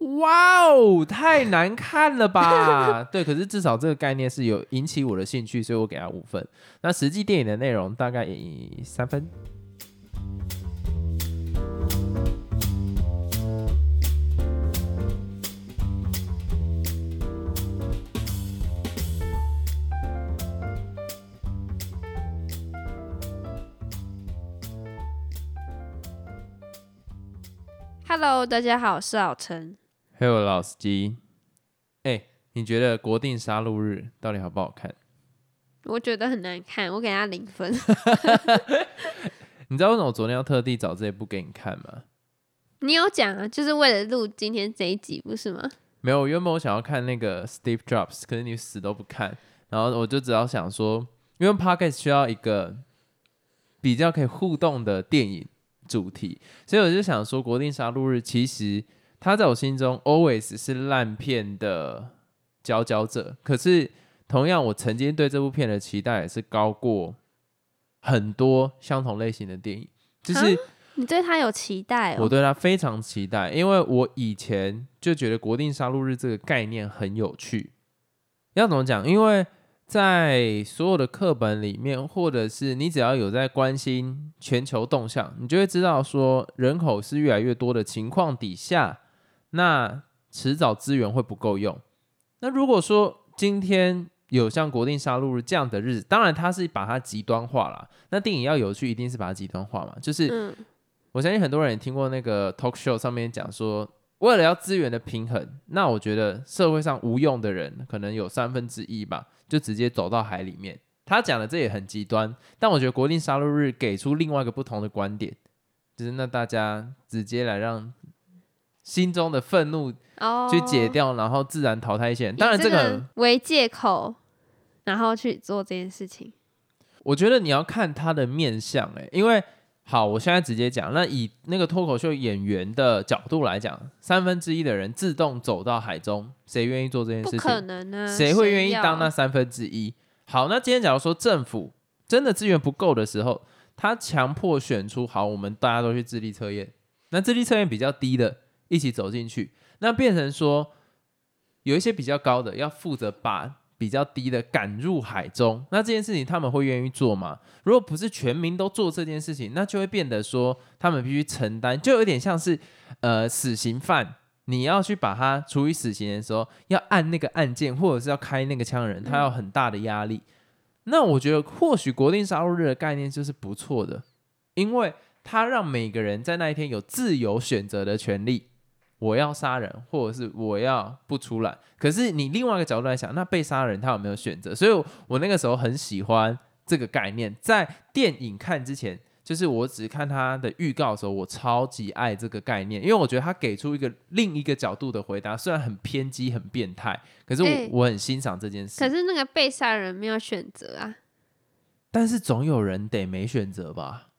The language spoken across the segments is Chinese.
哇哦，太难看了吧？对，可是至少这个概念是有引起我的兴趣，所以我给他五分。那实际电影的内容大概以三分。Hello，大家好，我是老陈。还有老司机，哎，你觉得《国定杀戮日》到底好不好看？我觉得很难看，我给他零分。你知道为什么我昨天要特地找这一部给你看吗？你有讲啊，就是为了录今天这一集，不是吗？没有，原本我想要看那个 Steve Jobs，可是你死都不看，然后我就只要想说，因为 Podcast 需要一个比较可以互动的电影主题，所以我就想说，《国定杀戮日》其实。他在我心中 always 是烂片的佼佼者，可是同样，我曾经对这部片的期待也是高过很多相同类型的电影。就是你对他有期待，我对他非常期待，因为我以前就觉得国定杀戮日这个概念很有趣。要怎么讲？因为在所有的课本里面，或者是你只要有在关心全球动向，你就会知道说，人口是越来越多的情况底下。那迟早资源会不够用。那如果说今天有像国定杀戮日这样的日子，当然它是把它极端化了。那电影要有趣，一定是把它极端化嘛。就是，我相信很多人也听过那个 talk show 上面讲说，为了要资源的平衡，那我觉得社会上无用的人可能有三分之一吧，就直接走到海里面。他讲的这也很极端，但我觉得国定杀戮日给出另外一个不同的观点，就是那大家直接来让。心中的愤怒去解掉，然后自然淘汰线。当然，这个为借口，然后去做这件事情。我觉得你要看他的面相，哎，因为好，我现在直接讲，那以那个脱口秀演员的角度来讲，三分之一的人自动走到海中，谁愿意做这件事情？不可能啊！谁会愿意当那三分之一？好，那今天假如说政府真的资源不够的时候，他强迫选出好，我们大家都去智力测验，那智力测验比较低的。一起走进去，那变成说有一些比较高的要负责把比较低的赶入海中，那这件事情他们会愿意做吗？如果不是全民都做这件事情，那就会变得说他们必须承担，就有点像是呃死刑犯，你要去把他处以死刑的时候，要按那个按键或者是要开那个枪的人，他有很大的压力。那我觉得或许国定杀戮日的概念就是不错的，因为他让每个人在那一天有自由选择的权利。我要杀人，或者是我要不出来。可是你另外一个角度来想，那被杀人他有没有选择？所以我那个时候很喜欢这个概念。在电影看之前，就是我只看他的预告的时候，我超级爱这个概念，因为我觉得他给出一个另一个角度的回答，虽然很偏激、很变态，可是我我很欣赏这件事。可是那个被杀人没有选择啊，但是总有人得没选择吧。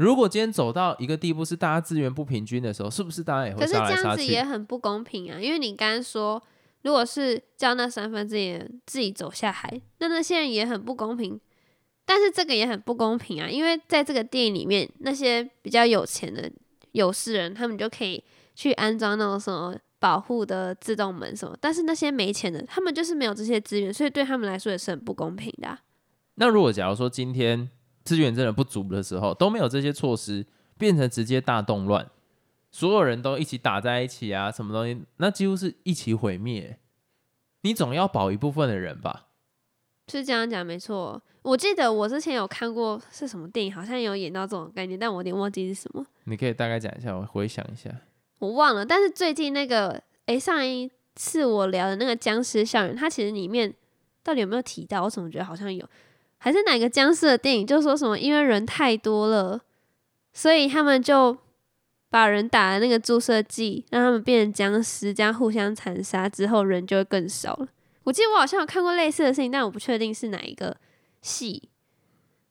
如果今天走到一个地步是大家资源不平均的时候，是不是大家也会？可是这样子也很不公平啊！因为你刚刚说，如果是叫那三分之一人自己走下海，那那些人也很不公平。但是这个也很不公平啊！因为在这个电影里面，那些比较有钱的有势人，他们就可以去安装那种什么保护的自动门什么。但是那些没钱的，他们就是没有这些资源，所以对他们来说也是很不公平的。那如果假如说今天，资源真的不足的时候，都没有这些措施，变成直接大动乱，所有人都一起打在一起啊，什么东西，那几乎是一起毁灭。你总要保一部分的人吧？是这样讲没错。我记得我之前有看过是什么电影，好像有演到这种概念，但我有点忘记是什么。你可以大概讲一下，我回想一下。我忘了，但是最近那个，哎，上一次我聊的那个僵尸校园，它其实里面到底有没有提到？我怎么觉得好像有。还是哪个僵尸的电影？就说什么因为人太多了，所以他们就把人打了那个注射剂，让他们变成僵尸，这样互相残杀之后，人就会更少了。我记得我好像有看过类似的事情，但我不确定是哪一个戏，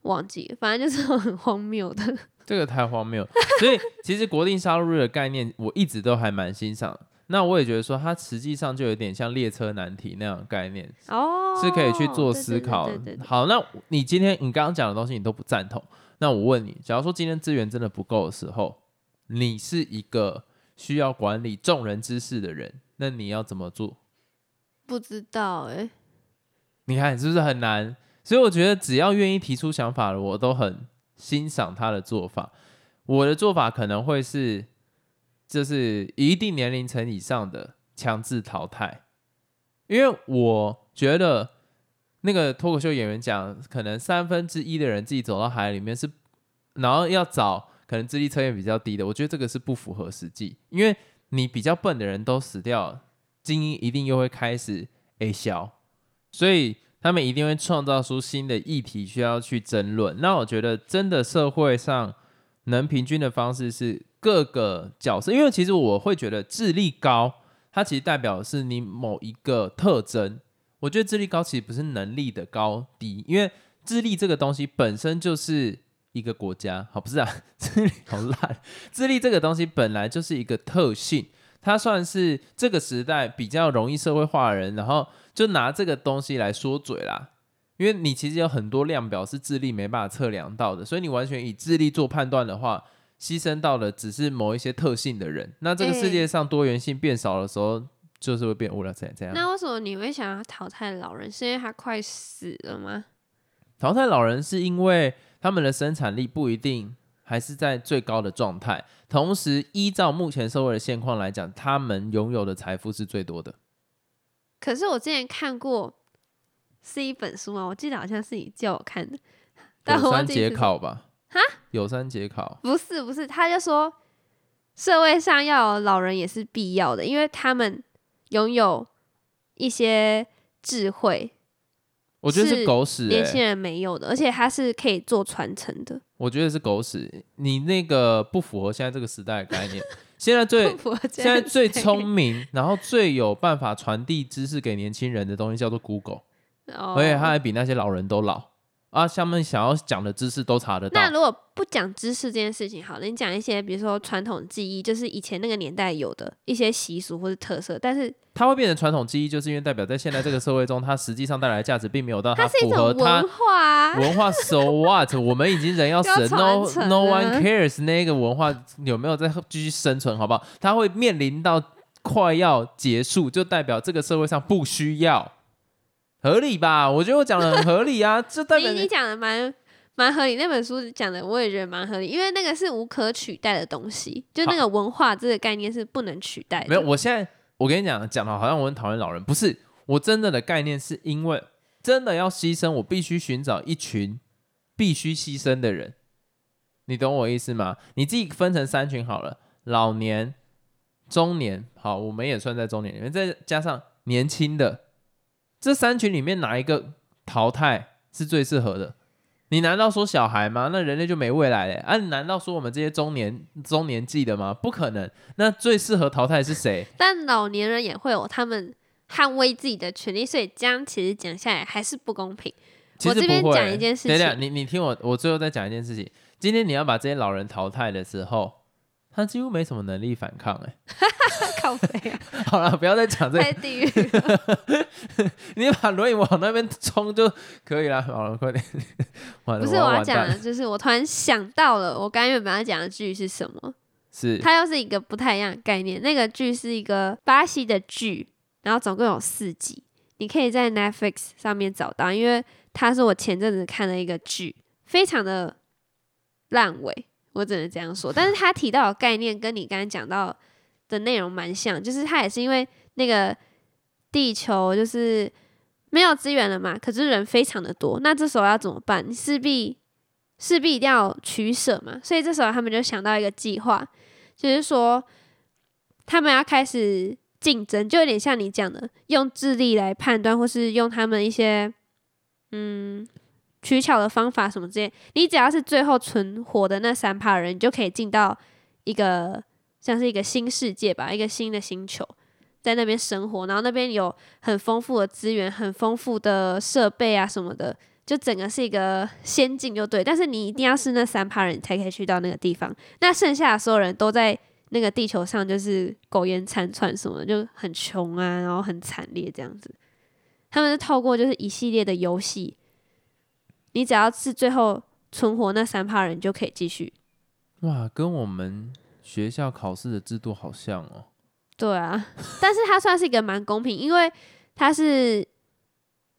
忘记了。反正就是很荒谬的。这个太荒谬。所以其实国定杀戮日的概念，我一直都还蛮欣赏。那我也觉得说，它实际上就有点像列车难题那样的概念，哦，是可以去做思考。好，那你今天你刚刚讲的东西你都不赞同，那我问你，假如说今天资源真的不够的时候，你是一个需要管理众人之事的人，那你要怎么做？不知道哎、你看是不是很难？所以我觉得只要愿意提出想法的，我都很欣赏他的做法。我的做法可能会是，就是一定年龄层以上的强制淘汰，因为我觉得那个脱口秀演员讲，可能三分之一的人自己走到海里面是，然后要找可能智力测验比较低的，我觉得这个是不符合实际，因为你比较笨的人都死掉了，精英一定又会开始 A 消，所以他们一定会创造出新的议题需要去争论。那我觉得真的社会上能平均的方式是各个角色，因为其实我会觉得智力高，它其实代表的是你某一个特征。我觉得智力高其实不是能力的高低，因为智力这个东西本身就是一个国家，好不是啊？智力好烂，智力这个东西本来就是一个特性，它算是这个时代比较容易社会化的人，然后就拿这个东西来说嘴啦。因为你其实有很多量表是智力没办法测量到的，所以你完全以智力做判断的话，牺牲到的只是某一些特性的人。那这个世界上多元性变少的时候，就是会变无聊。怎样怎样？那为什么你会想要淘汰老人？是因为他快死了吗？淘汰老人是因为他们的生产力不一定还是在最高的状态，同时依照目前社会的现况来讲，他们拥有的财富是最多的。可是我之前看过是一本书啊，我记得好像是你叫我看的，但有三节我忘记是考吧？哈，有三节考。不是不是，他就说社会上要有老人也是必要的，因为他们拥有一些智慧，我觉得是是狗屎、欸，年轻人没有的，而且它是可以做传承的。我觉得是狗屎。你那个不符合现在这个时代的概念。现在最现在最聪明，然后最有办法传递知识给年轻人的东西叫做 Google，、哦而且它还比那些老人都老啊，他们想要讲的知识都查得到那。如果不讲知识这件事情，好了，你讲一些比如说传统技艺，就是以前那个年代有的一些习俗或者特色，但是它会变成传统技艺，就是因为代表在现在这个社会中，它实际上带来的价值并没有到它符合它文化啊。文化 so what？我们已经人要死了，no no 啊 one cares 那个文化有没有在继续生存，好不好？它会面临到快要结束，就代表这个社会上不需要，合理吧？我觉得我讲的很合理啊，这代表你你讲的蛮蛮合理，那本书讲的我也觉得蛮合理，因为那个是无可取代的东西，就那个文化这个概念是不能取代的。没有。我现在我跟你讲，讲的好像我很讨厌老人，不是，我真的的概念是因为真的要牺牲，我必须寻找一群必须牺牲的人，你懂我意思吗？你自己分成三群好了，老年、中年，好，我们也算在中年里面，再加上年轻的，这三群里面哪一个淘汰是最适合的？你难道说小孩吗？那人类就没未来嘞？啊，你难道说我们这些中年中年纪的吗？不可能。那最适合淘汰是谁？但老年人也会有他们捍卫自己的权利，所以这样其实讲下来还是不公平。其我这边。讲一件事等一下，情你你听我，我最后再讲一件事情。今天你要把这些老人淘汰的时候，他几乎没什么能力反抗、欸。靠背啊，好了，不要再讲这个太地狱。你把轮椅往那边冲就可以了。好了，快点。不是我要讲的，就是我突然想到了，我刚原本要讲的剧是什么？是它又是一个不太一样的概念。那个剧是一个巴西的剧，然后总共有四集，你可以在 Netflix 上面找到，因为它是我前阵子看的一个剧，非常的烂尾，我只能这样说。但是他提到的概念跟你刚才讲到的内容蛮像，就是他也是因为那个地球就是没有资源了嘛，可是人非常的多，那这时候要怎么办？势必势必一定要取舍嘛，所以这时候他们就想到一个计划，就是说他们要开始竞争，就有点像你讲的，用智力来判断，或是用他们一些嗯取巧的方法什么之类，你只要是最后存活的那三趴人，你就可以进到一个像是一个新世界吧，一个新的星球。在那边生活，然后那边有很丰富的资源、很丰富的设备啊什么的，就整个是一个仙境，就对。但是你一定要是那三趴人，才可以去到那个地方。那剩下的所有人都在那个地球上，就是苟延残喘什么，就很穷啊，然后很惨烈这样子。他们是透过就是一系列的游戏，你只要是最后存活那三趴人，就可以继续。哇，跟我们学校考试的制度好像哦。对啊，但是它算是一个蛮公平，因为它是，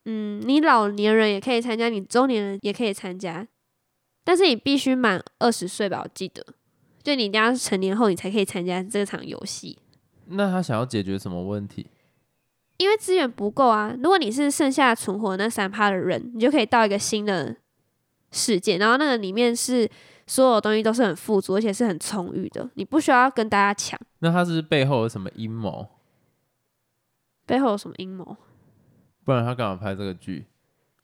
嗯，你老年人也可以参加，你中年人也可以参加，但是你必须满二十岁吧，我记得，就你一定要成年后，你才可以参加这场游戏。那他想要解决什么问题？因为资源不够啊。如果你是剩下存活那三趴的人，你就可以到一个新的世界，然后那个里面是所有东西都是很富足，而且是很充裕的，你不需要跟大家抢。那他是背后有什么阴谋？背后有什么阴谋？不然他干嘛拍这个剧？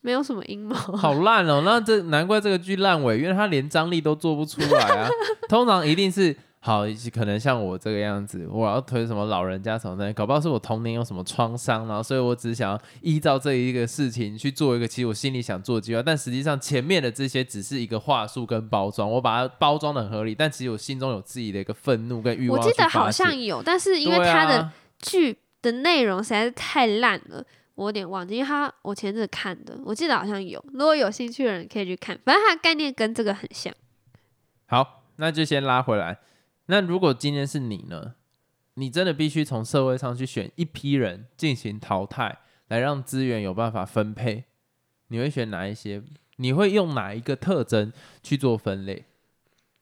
没有什么阴谋。好烂哦！那这难怪这个剧烂尾，因为他连张力都做不出来啊。通常一定是好，可能像我这个样子，我要推什么老人家什么的，搞不好是我童年有什么创伤，然后所以我只想要依照这一个事情去做一个其实我心里想做的计划，但实际上前面的这些只是一个话术跟包装，我把它包装的很合理，但其实我心中有自己的一个愤怒跟欲望。我记得好像有，但是因为他的剧的内容实在是太烂了。我有点忘记，因为他我前阵子看的，我记得好像有。如果有兴趣的人可以去看，反正它的概念跟这个很像。好，那就先拉回来。那如果今天是你呢？你真的必须从社会上去选一批人进行淘汰，来让资源有办法分配。你会选哪一些？你会用哪一个特征去做分类？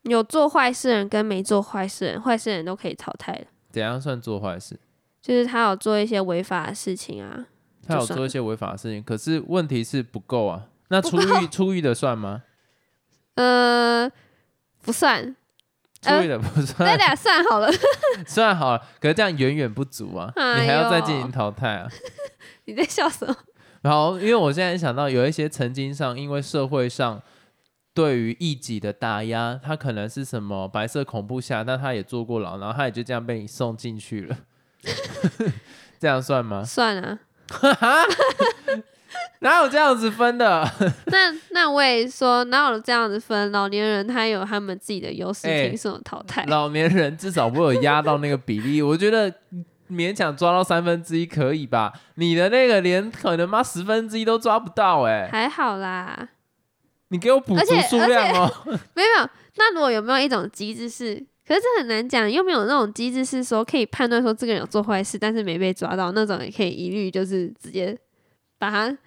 有做坏事人跟没做坏事人，坏事人都可以淘汰的。怎样算做坏事？就是他有做一些违法的事情啊。他有做一些违法的事情，可是问题是不够啊。那出狱出狱的算吗？呃，不算。出狱的不算。那俩算好了。算好了，可是这样远远不足啊。你还要再进行淘汰啊。你在笑什么？然后，因为我现在想到有一些曾经上，因为社会上对于异己的打压，他可能是什么白色恐怖下，但他也坐过牢，然后他也就这样被你送进去了。这样算吗？算啊。哪有这样子分的？那那我也说，哪有这样子分？老年人他有他们自己的优势，凭什么淘汰？老年人至少会有压到那个比例，我觉得勉强抓到三分之一可以吧？你的那个连可能妈十分之一都抓不到，哎，还好啦。你给我补足数量哦。没有，那如果有没有一种机制是？可是这很难讲，又没有那种机制是说可以判断说这个人有做坏事，但是没被抓到那种，也可以一律就是直接把它。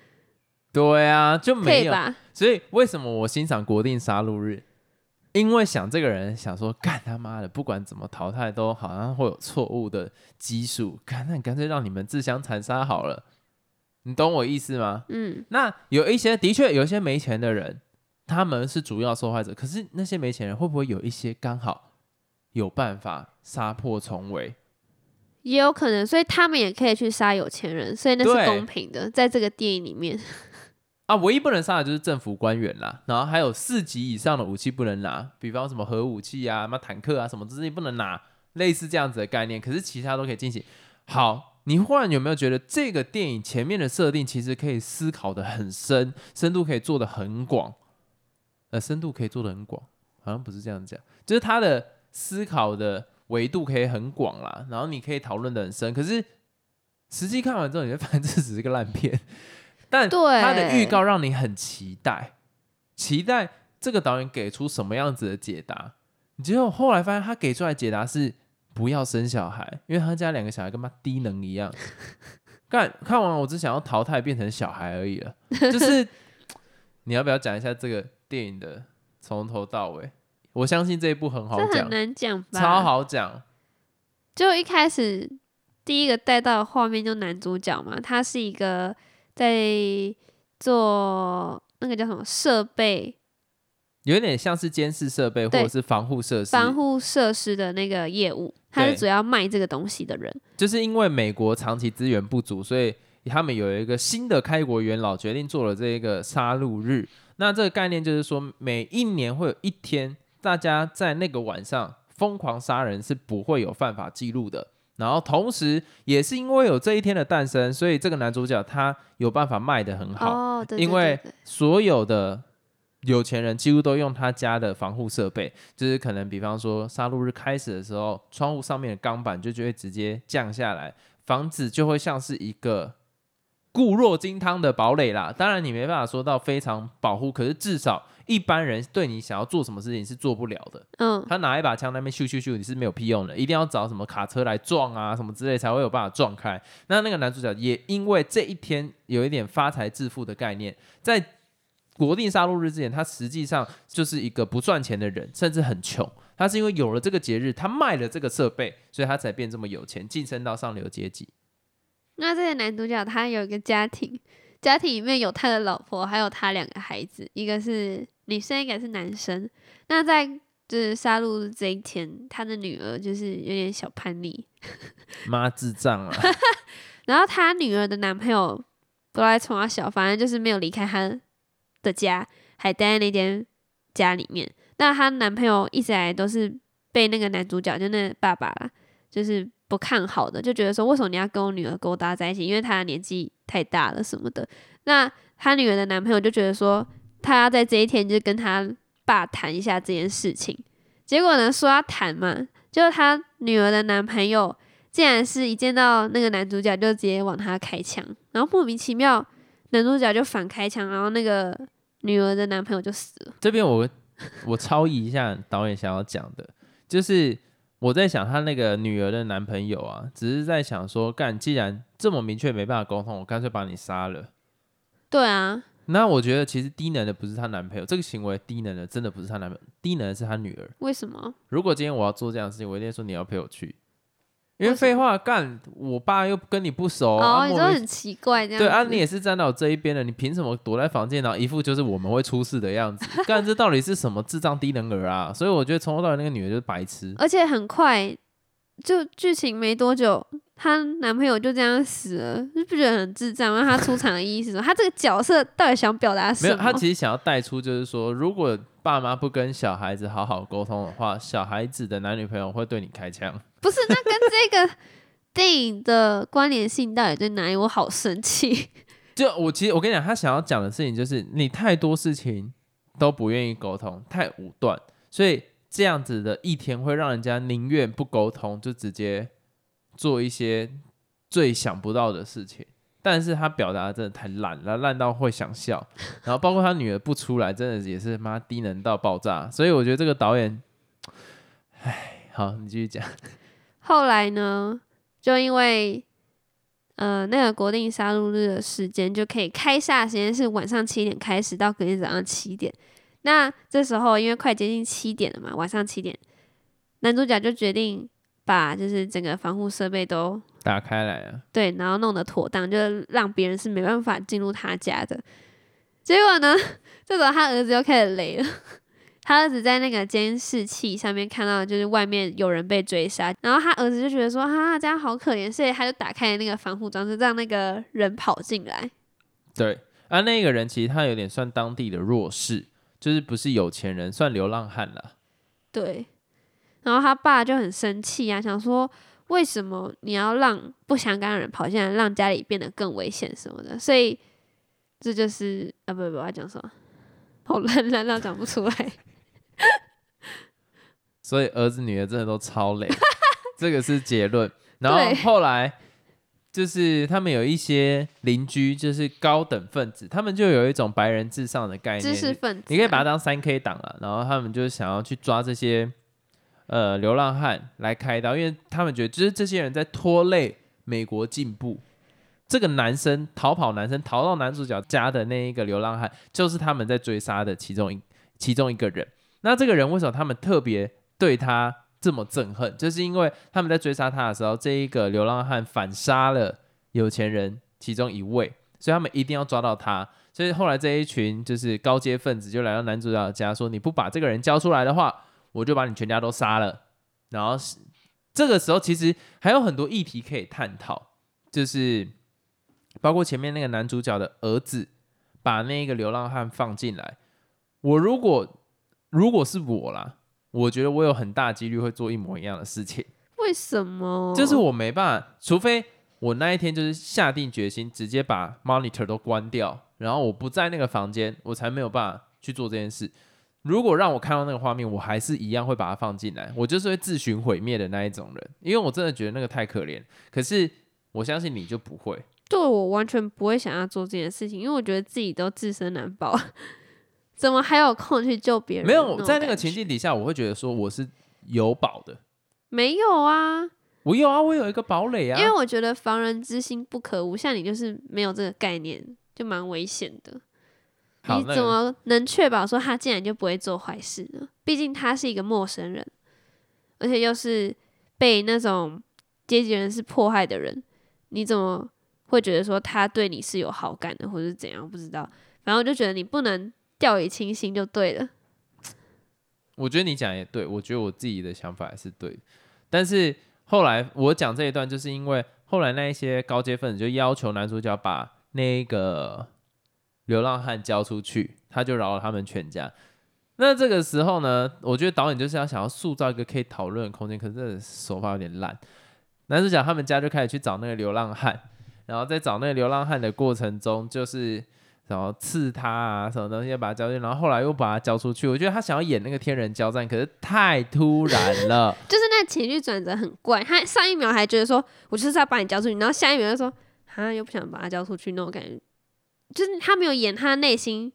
对啊，就没有。所以为什么我欣赏国定杀戮日？因为想这个人想说，干他妈的，不管怎么淘汰都好像会有错误的基数，干那干脆让你们自相残杀好了。你懂我意思吗？嗯。那有一些的确有一些没钱的人，他们是主要受害者。可是那些没钱人会不会有一些刚好？有办法杀破重围，也有可能，所以他们也可以去杀有钱人，所以那是公平的，在这个电影里面啊，唯一不能杀的就是政府官员啦，然后还有四级以上的武器不能拿，比方什么核武器啊、什么坦克啊什么这些不能拿，类似这样子的概念，可是其他都可以进行。好，你忽然有没有觉得这个电影前面的设定其实可以思考的很深，深度可以做的很广，呃，深度可以做的很广，好像不是这样讲，就是他的。思考的维度可以很广啦，然后你可以讨论的很深，可是实际看完之后，你会发现这只是个烂片。但他的预告让你很期待，期待这个导演给出什么样子的解答。结果后来发现他给出来解答是不要生小孩，因为他家两个小孩跟妈低能一样。看看完我只想要淘汰变成小孩而已了。就是 你要不要讲一下这个电影的从头到尾？我相信这一部很好讲，很难讲吧？超好讲。就一开始第一个带到的画面就男主角嘛，他是一个在做那个叫什么设备，有点像是监视设备或者是防护设施、防护设施的那个业务。他是主要卖这个东西的人。就是因为美国长期资源不足，所以他们有一个新的开国元老决定做了这一个杀戮日。那这个概念就是说，每一年会有一天。大家在那个晚上疯狂杀人是不会有犯法记录的。然后同时，也是因为有这一天的诞生，所以这个男主角他有办法卖的很好。哦，对因为所有的有钱人几乎都用他家的防护设备，就是可能比方说杀戮日开始的时候，窗户上面的钢板就就会直接降下来，房子就会像是一个固若金汤的堡垒啦。当然你没办法说到非常保护，可是至少一般人对你想要做什么事情是做不了的。嗯，他拿一把枪在那边咻咻咻，你是没有屁用的，一定要找什么卡车来撞啊什么之类才会有办法撞开。那那个男主角也因为这一天有一点发财致富的概念，在国定杀戮日之前，他实际上就是一个不赚钱的人，甚至很穷。他是因为有了这个节日，他卖了这个设备，所以他才变这么有钱，晋升到上流阶级。那这个男主角他有一个家庭，家庭里面有他的老婆，还有他两个孩子，一个是女生，一个是男生。那在就是杀戮日这一天，他的女儿就是有点小叛逆，妈智障啊！然后他女儿的男朋友不知道在从他小，反正就是没有离开他的家，还待在那间家里面。那她男朋友一直以来都是被那个男主角，就那爸爸啦，就是不看好的，就觉得说为什么你要跟我女儿勾搭在一起？因为他的年纪太大了什么的。那她女儿的男朋友就觉得说，他要在这一天就跟他爸谈一下这件事情。结果呢，说要谈嘛，就他女儿的男朋友竟然是一见到那个男主角就直接往他开枪，然后莫名其妙男主角就反开枪，然后那个女儿的男朋友就死了。这边我我超译一下导演想要讲的，就是我在想她那个女儿的男朋友啊，只是在想说，干既然这么明确没办法沟通，我干脆把你杀了。对啊，那我觉得其实低能的不是她男朋友，这个行为低能的真的不是她男朋友，低能的是她女儿。为什么？如果今天我要做这样的事情，我一定说你要陪我去，因为废话干，我爸又跟你不熟，哦，你说很奇怪这样对啊，你也是站到我这一边的，你凭什么躲在房间，然后一副就是我们会出事的样子？干，这到底是什么智障低能儿啊？所以我觉得从头到尾那个女的就是白痴。而且很快，就剧情没多久，她男朋友就这样死了，你不觉得很智障吗？她出场的意义是什么？她这个角色到底想表达什么？没有，他其实想要带出就是说，如果爸妈不跟小孩子好好沟通的话，小孩子的男女朋友会对你开枪。不是，那跟这个 电影的关联性到底在哪里？我好生气。就我其实我跟你讲，他想要讲的事情就是你太多事情都不愿意沟通，太武断，所以这样子的一天会让人家宁愿不沟通，就直接做一些最想不到的事情。但是他表达真的太烂了，烂到会想笑。然后包括他女儿不出来，真的也是妈低能到爆炸。所以我觉得这个导演，哎，好，你继续讲。后来呢，就因为呃那个国定杀戮日的时间就可以开下时间是晚上七点开始到隔天早上七点。那这时候因为快接近七点了嘛，晚上七点，男主角就决定把就是整个防护设备都打开来啊，对，然后弄得妥当，就是让别人是没办法进入他家的。结果呢，这时候他儿子又开始雷了。他儿子在那个监视器上面看到，就是外面有人被追杀，然后他儿子就觉得说，啊、这样好可怜，所以他就打开那个防护装置，让那个人跑进来。对，啊，那个人其实他有点算当地的弱势，就是不是有钱人，算流浪汉了。对，然后他爸就很生气啊，想说为什么你要让不相干的人跑进来，让家里变得更危险什么的？所以这就是啊，不不，我要讲什么？好烂烂到讲不出来。所以儿子女儿真的都超累，这个是结论。然后后来就是他们有一些邻居，就是高等分子，他们就有一种白人至上的概念，知识分子啊、你可以把它当三 K 党了。然后他们就想要去抓这些呃流浪汉来开刀，因为他们觉得就是这些人在拖累美国进步。这个男生逃跑，男生逃到男主角家的那一个流浪汉，就是他们在追杀的其中一其中一个人。那这个人为什么他们特别对他这么憎恨？就是因为他们在追杀他的时候，这一个流浪汉反杀了有钱人其中一位，所以他们一定要抓到他。所以后来这一群就是高阶分子就来到男主角家，说：“你不把这个人交出来的话，我就把你全家都杀了。”然后是这个时候其实还有很多议题可以探讨，就是包括前面那个男主角的儿子把那个流浪汉放进来。我如果如果是我啦，我觉得我有很大几率会做一模一样的事情。为什么？就是我没办法，除非我那一天就是下定决心，直接把 monitor 都关掉，然后我不在那个房间，我才没有办法去做这件事。如果让我看到那个画面，我还是一样会把它放进来，我就是会自寻毁灭的那一种人，因为我真的觉得那个太可怜。可是我相信你就不会，对我完全不会想要做这件事情，因为我觉得自己都自身难保，怎么还有空去救别人？没有在那个情境底下，我会觉得说我是有保的，没有啊，我有啊，我有一个堡垒啊因。为我觉得防人之心不可无，像你就是没有这个概念，就蛮危险的。好，你怎么能确保说他竟然就不会做坏事呢？毕竟他是一个陌生人，而且又是被那种阶级人士迫害的人，你怎么会觉得说他对你是有好感的，或者是怎样？不知道，反正我就觉得你不能掉以轻心就对了。我觉得你讲也对，我觉得我自己的想法也是对的。但是后来我讲这一段，就是因为后来那一些高阶分子就要求男主角把那个流浪汉交出去，他就饶了他们全家。那这个时候呢，我觉得导演就是要想要塑造一个可以讨论的空间，可是这手法有点烂。男主角他们家就开始去找那个流浪汉，然后在找那个流浪汉的过程中，就是然后刺他啊，什么东西把他交进，然后后来又把他交出去。我觉得他想要演那个天人交战，可是太突然了。就是那情绪转折很怪，他上一秒还觉得说我就是要把你交出去，然后下一秒就说啊又不想把他交出去那种感觉，就是他没有演他内心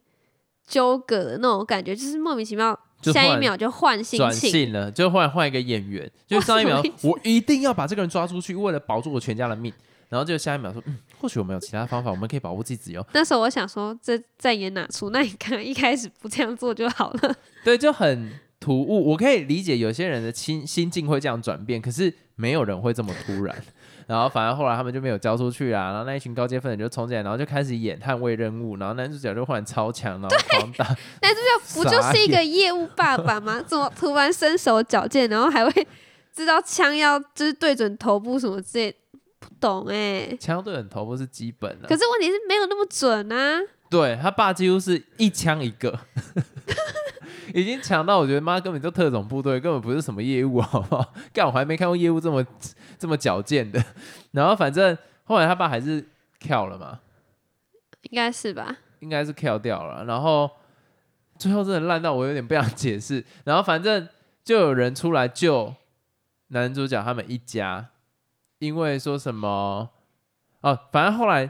纠葛的那种感觉，就是莫名其妙下一秒就换心转情，性了，就换换一个演员，就上一秒我一定要把这个人抓出去，为了保住我全家的命。然后就下一秒说，嗯，或许我们有其他方法，我们可以保护自己哦。那时候我想说这在演哪出？那你刚刚一开始不这样做就好了。对，就很突兀。我可以理解有些人的心心境会这样转变，可是没有人会这么突然。然后反而后来他们就没有交出去啊，然后那一群高阶分子就冲进来，然后就开始演捍卫任务，然后男主角就忽然超强，然后狂打，男主角不 就是一个业务爸爸吗？怎么突然身手矫健，然后还会知道枪要就是对准头部什么之类？不懂哎、枪对准头部是基本的、可是问题是没有那么准啊。对他爸几乎是一枪一个，已经强到我觉得妈根本就特种部队，根本不是什么业务，好不好？干我还没看过业务这么这么矫健的。然后反正后来他爸还是跳了嘛，应该是吧？应该是跳掉了。然后最后真的烂到我有点不想解释。然后反正就有人出来救男主角他们一家，因为说什么哦，反正后来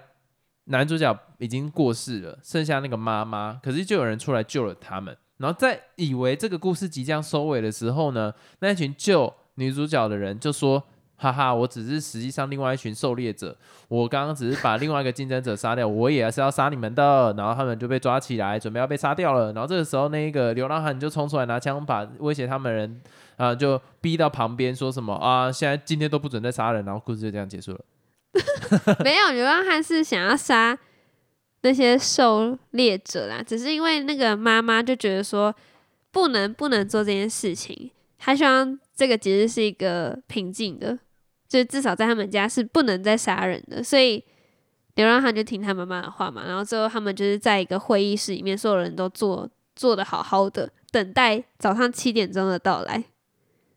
男主角已经过世了，剩下那个妈妈，可是就有人出来救了他们。然后在以为这个故事即将收尾的时候呢，那一群救女主角的人就说：“哈哈，我只是实际上另外一群狩猎者，我刚刚只是把另外一个竞争者杀掉，我也是要杀你们的。”然后他们就被抓起来，准备要被杀掉了。然后这个时候，那个流浪汉就冲出来拿枪把威胁他们的人啊、就逼到旁边，说什么啊，现在今天都不准再杀人。然后故事就这样结束了。没有，流浪汉是想要杀那些狩猎者啦，只是因为那个妈妈就觉得说不能不能做这件事情，她希望这个节日是一个平静的，就至少在他们家是不能再杀人的，所以流浪汉就听他妈妈的话嘛，然后最后他们就是在一个会议室里面，所有人都坐坐的好好的，等待早上七点钟的到来。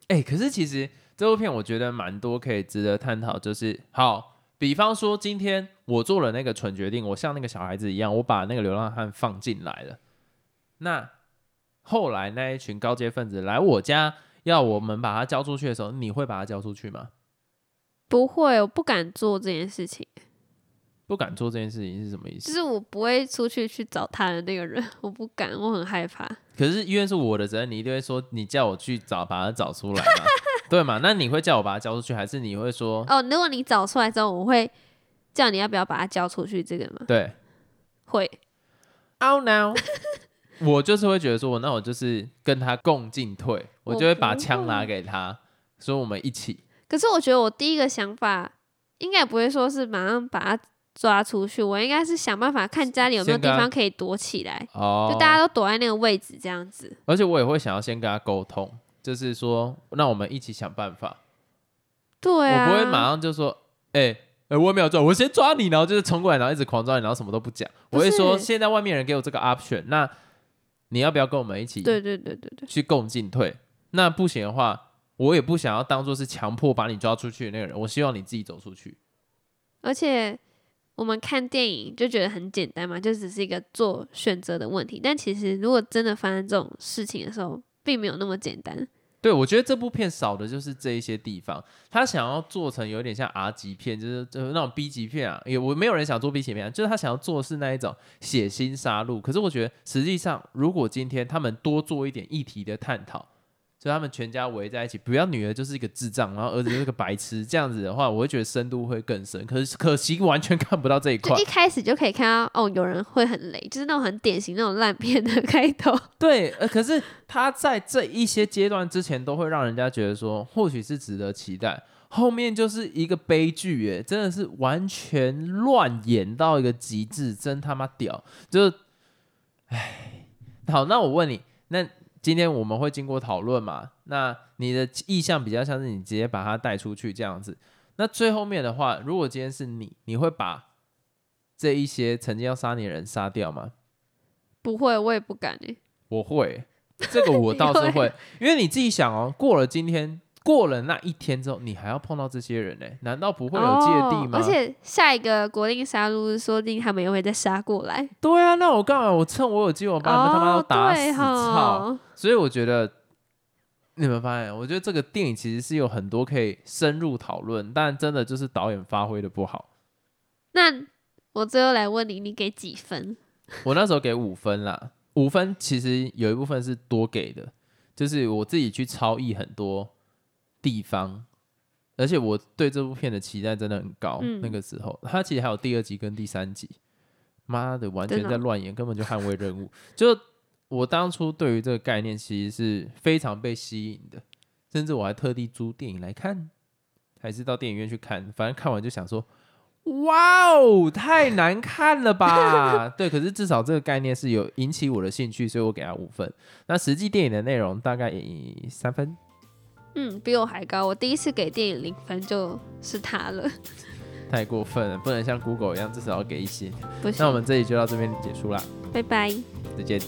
哎、可是其实这部片我觉得蛮多可以值得探讨，就是好，比方说今天我做了那个蠢决定，我像那个小孩子一样，我把那个流浪汉放进来了。那后来那一群高阶分子来我家要我们把他交出去的时候，你会把他交出去吗？不会，我不敢做这件事情，不敢做这件事情是什么意思？就是我不会出去去找他的那个人，我不敢，我很害怕。可是因为是我的责任，你一定会说你叫我去找把他找出来嘛，对嘛？那你会叫我把他交出去，还是你会说哦，如果你找出来之后，我会叫你要不要把它交出去，这个吗？对会，？Oh no！我就是会觉得说，我那我就是跟他共进退，我就会把枪拿给他，说我们一起。可是我觉得我第一个想法应该也不会说是马上把他抓出去，我应该是想办法看家里有没有地方可以躲起来，哦，就大家都躲在那个位置这样子。而且我也会想要先跟他沟通，就是说，那我们一起想办法。对啊，我不会马上就说，哎、哎、我也没有做，我先抓你，然后就是冲过来，然后一直狂抓你，然后什么都不讲。我会说，现在外面人给我这个 option，那你要不要跟我们一起对对对对对，去共进退？那不行的话，我也不想要当做是强迫把你抓出去的那个人，我希望你自己走出去。而且我们看电影就觉得很简单嘛，就只是一个做选择的问题。但其实如果真的发生这种事情的时候，并没有那么简单。对，我觉得这部片少的就是这一些地方，他想要做成有点像 R 级片，就是就是那种 B 级片啊，也我没有人想做 B 级片、就是他想要做的是那一种血腥杀戮。可是我觉得实际上，如果今天他们多做一点议题的探讨，就他们全家围在一起，不要女儿就是一个智障，然后儿子就是个白痴，这样子的话，我会觉得深度会更深。可是可惜完全看不到这一块就一。开始就可以看到哦，有人会很雷，就是那种很典型那种烂片的开头。对，呃，可是他在这一些阶段之前，都会让人家觉得说，或许是值得期待。后面就是一个悲剧，耶，真的是完全乱演到一个极致，真他妈屌！就是，唉，好，那我问你，那今天我们会经过讨论嘛？那你的意向比较像是你直接把它带出去这样子。那最后面的话，如果今天是你，你会把这一些曾经要杀你的人杀掉吗？不会，我也不敢哎。我会，这个我倒是 会，因为你自己想哦，过了今天，过了那一天之后，你还要碰到这些人呢，难道不会有芥蒂吗？哦而且下一个国定杀戮，说不定他们又会再杀过来。对啊，那我干嘛？我趁我有机会，我把他们他妈都哦打死！对操！吼所以我觉得，你有没有发现？我觉得这个电影其实是有很多可以深入讨论，但真的就是导演发挥的不好。那我最后来问你，你给几分？我那时候给五分啦，五分其实有一部分是多给的，就是我自己去超译很多地方，而且我对这部片的期待真的很高。嗯那个时候，它其实还有第二集跟第三集，妈的，完全在乱演，根本就捍卫任务。就我当初对于这个概念其实是非常被吸引的，甚至我还特地租电影来看，还是到电影院去看，反正看完就想说。哇哦，太难看了吧？对，可是至少这个概念是有引起我的兴趣，所以我给他五分。那实际电影的内容大概以三分。嗯，比我还高。我第一次给电影零分就是他了，太过分了，不能像 Google 一样，至少要给一些。那我们这里就到这边结束啦，拜拜。再见。